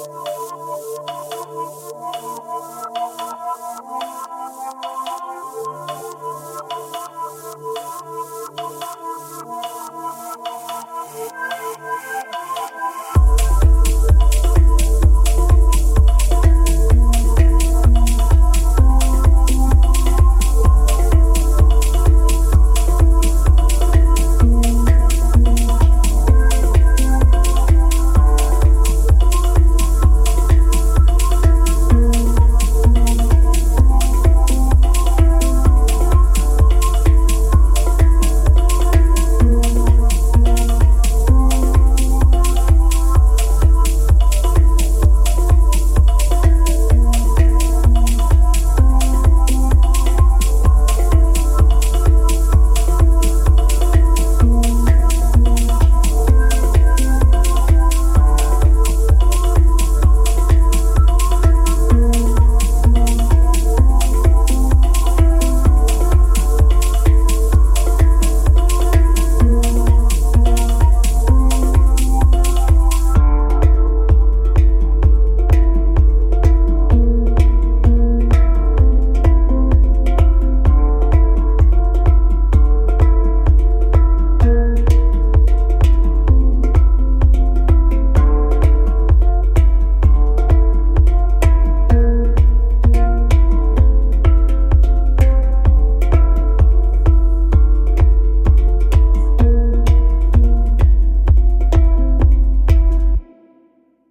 Música